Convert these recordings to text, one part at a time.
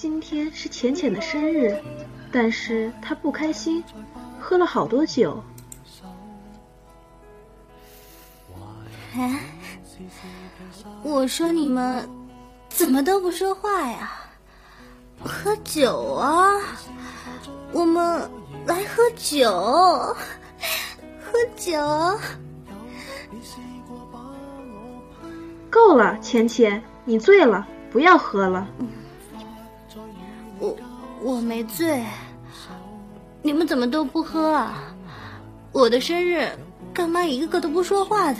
今天是浅浅的生日，但是他不开心，喝了好多酒。哎，我说你们怎么都不说话呀？喝酒啊！我们来喝酒，喝酒。够了，浅浅，你醉了，不要喝了。我没醉，你们怎么都不喝啊？我的生日，干嘛一个个都不说话的？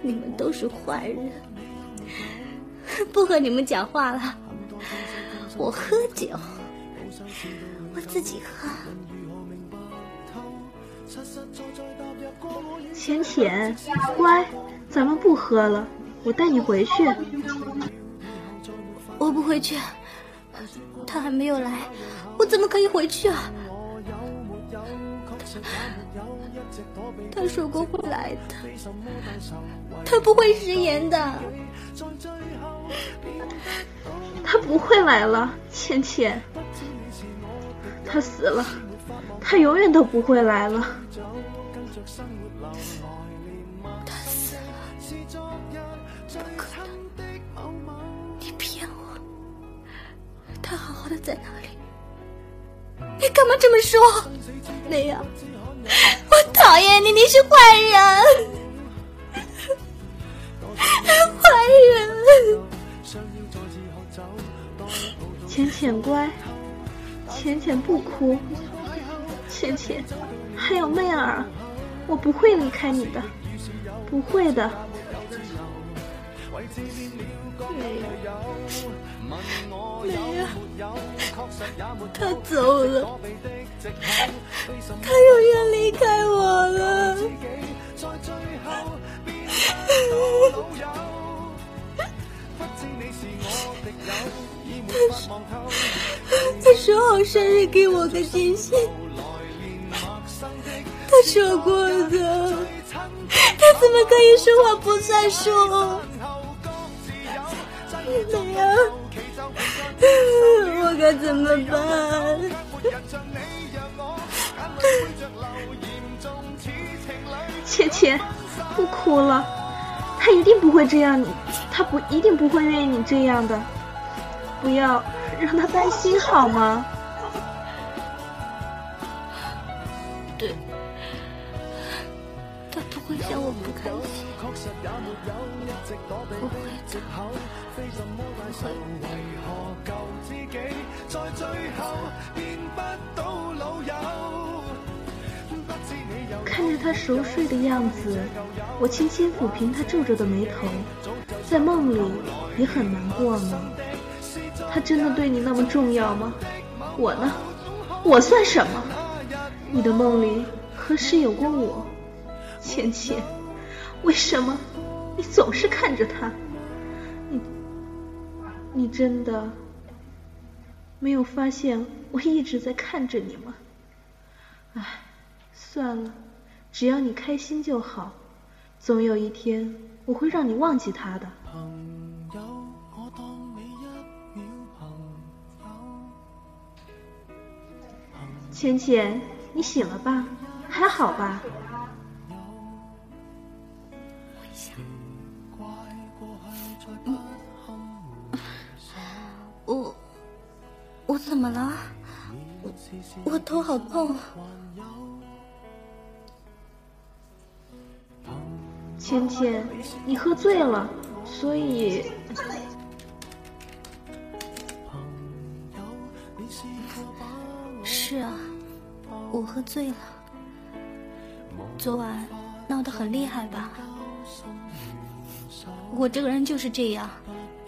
你们都是坏人，不和你们讲话了。我喝酒，我自己喝。浅浅，乖，咱们不喝了，我带你回去。我不回去，他还没有来，我怎么可以回去啊？他说过会来的，他不会食言的。他不会来了，倩倩，他死了，他永远都不会来了。他死了，不可能！你骗我，他好好的在哪里？你干嘛这么说？那样，我讨厌你，你是坏人，坏人！浅浅乖，浅浅不哭，浅浅，还有妹儿，我不会离开你的，不会的。没有，没有，他走了，他永远离开我了。他说，他说好生日给我个惊喜，他说过的，他怎么可以说话不算数？没有，我该怎么办？浅浅，不哭了，他一定不会这样，你他不一定不会愿意你这样的，不要让他担心好吗？对，他不会想我不开心，不会的，看着他熟睡的样子，我轻轻抚平他皱皱的眉头，在梦里你很难过吗。他真的对你那么重要吗？我呢？我算什么？你的梦里何时有过我？浅浅，为什么你总是看着他？你，你真的没有发现我一直在看着你吗？唉，算了，只要你开心就好，总有一天我会让你忘记他的。浅浅，你醒了吧？还好吧？我我怎么了？我我头好痛。芊芊，你喝醉了，所以是啊，我喝醉了。昨晚闹得很厉害吧？我这个人就是这样，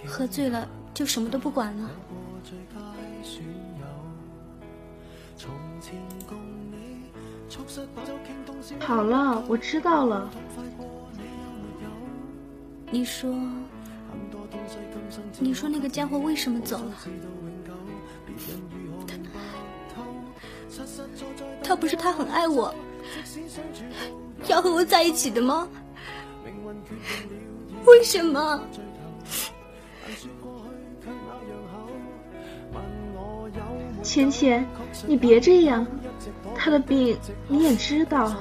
喝醉了就什么都不管了。好了，我知道了。你说，你说那个家伙为什么走了？他他不是他很爱我，要和我在一起的吗？为什么？芊芊，你别这样，他的病你也知道。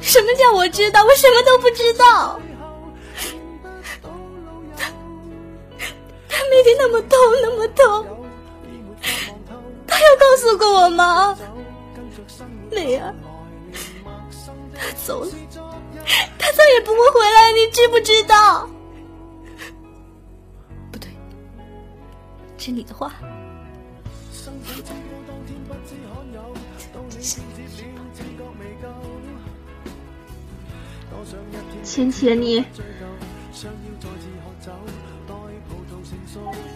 什么叫我知道？我什么都不知道。他他每天那么痛，那么痛，他有告诉过我吗？美儿，他走了，他再也不会回来，你知不知道？不对，是你的话。芊芊，你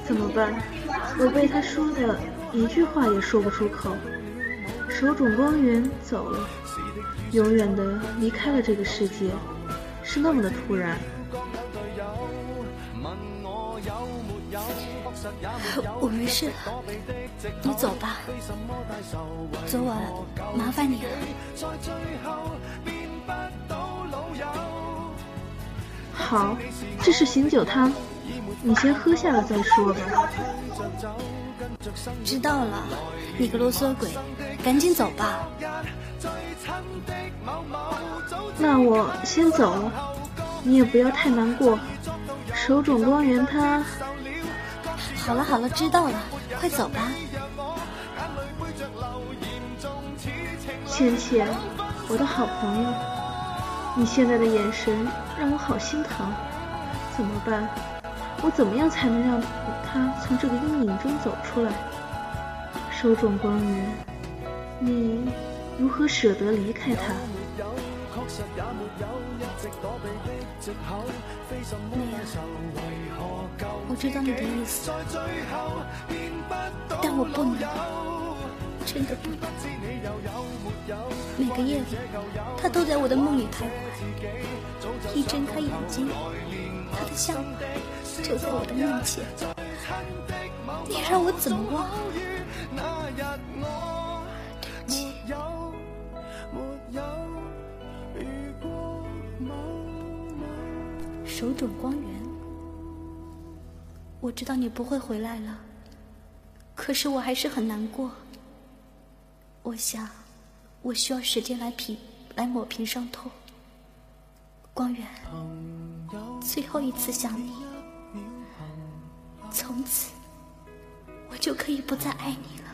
怎么办？我被他说的一句话也说不出口。手冢光云走了，永远的离开了这个世界，是那么的突然。我没事了，你走吧。昨晚麻烦你了。好，这是醒酒汤，你先喝下了再说吧。知道了，你个啰嗦鬼，赶紧走吧。那我先走了，你也不要太难过。手冢光源他。好了好了，知道了，快走吧。倩倩，我的好朋友，你现在的眼神让我好心疼。怎么办？我怎么样才能让他从这个阴影中走出来？手冢光源，你如何舍得离开他？妹啊，我知道你的意思，但我不能，真的不能。每个夜里，他都在我的梦里徘徊，一睁开眼睛，他的像就在我的面前。你让我怎么忘？手冢光源，我知道你不会回来了，可是我还是很难过。我想，我需要时间来平来抹平伤痛。光源，最后一次想你，从此我就可以不再爱你了。